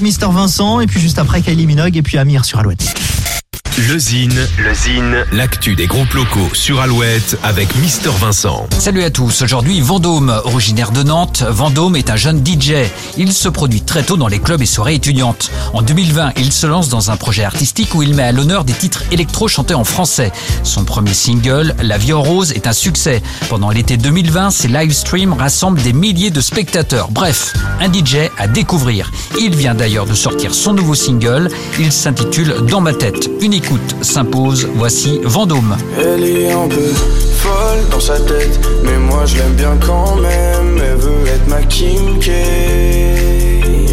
avec Mister Vincent et puis juste après Kylie Minogue et puis Amir sur Alouette. Le Zine, le Zine, l'actu des groupes locaux sur Alouette avec Mister Vincent. Salut à tous, aujourd'hui Vendôme, originaire de Nantes, Vendôme est un jeune DJ. Il se produit très tôt dans les clubs et soirées étudiantes. En 2020, il se lance dans un projet artistique où il met à l'honneur des titres électro chantés en français. Son premier single, La vie en rose, est un succès. Pendant l'été 2020, ses live streams rassemblent des milliers de spectateurs. Bref, un DJ à découvrir. Il vient d'ailleurs de sortir son nouveau single, il s'intitule Dans ma tête. Unique s'impose. Voici Vendôme. Elle est un peu folle dans sa tête, mais moi je l'aime bien quand même. Elle veut être ma Kim.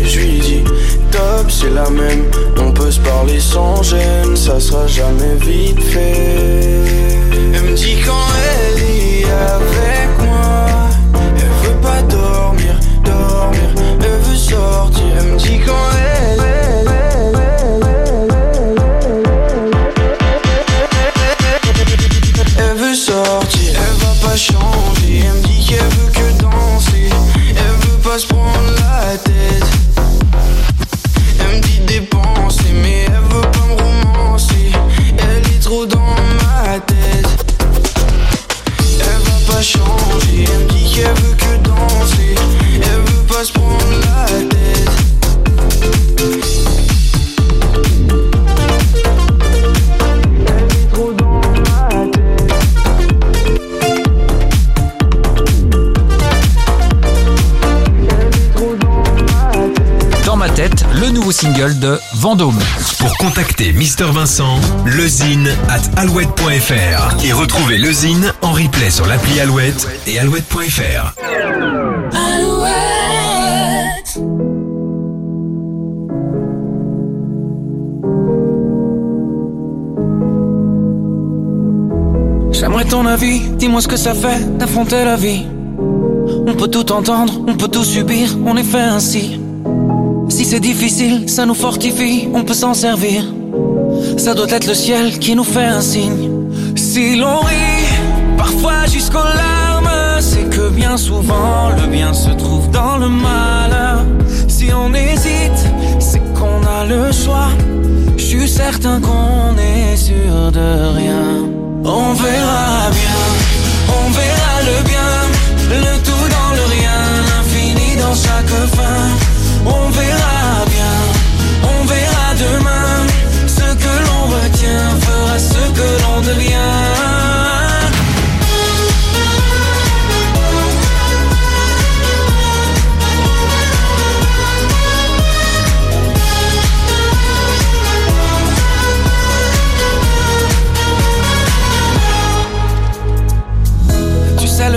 Je lui dis top, c'est la même. On peut se parler sans gêne, ça sera jamais vite fait. Elle me dit quand elle single de Vendôme. Pour contacter Mister Vincent, lezine at alouette.fr et retrouver lezine en replay sur l'appli Alouette et alouette.fr. Alouette. J'aimerais ton avis, dis-moi ce que ça fait d'affronter la vie. On peut tout entendre, on peut tout subir, on est fait ainsi. Si c'est difficile, ça nous fortifie, on peut s'en servir. Ça doit être le ciel qui nous fait un signe. Si l'on rit, parfois jusqu'aux larmes, c'est que bien souvent le bien se trouve dans le mal. Si on hésite, c'est qu'on a le choix. Je suis certain qu'on est sûr de rien. On verra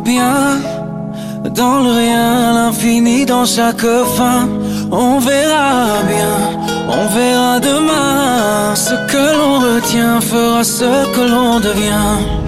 bien, dans le rien, l'infini dans chaque fin. On verra bien, on verra demain. Ce que l'on retient fera ce que l'on devient.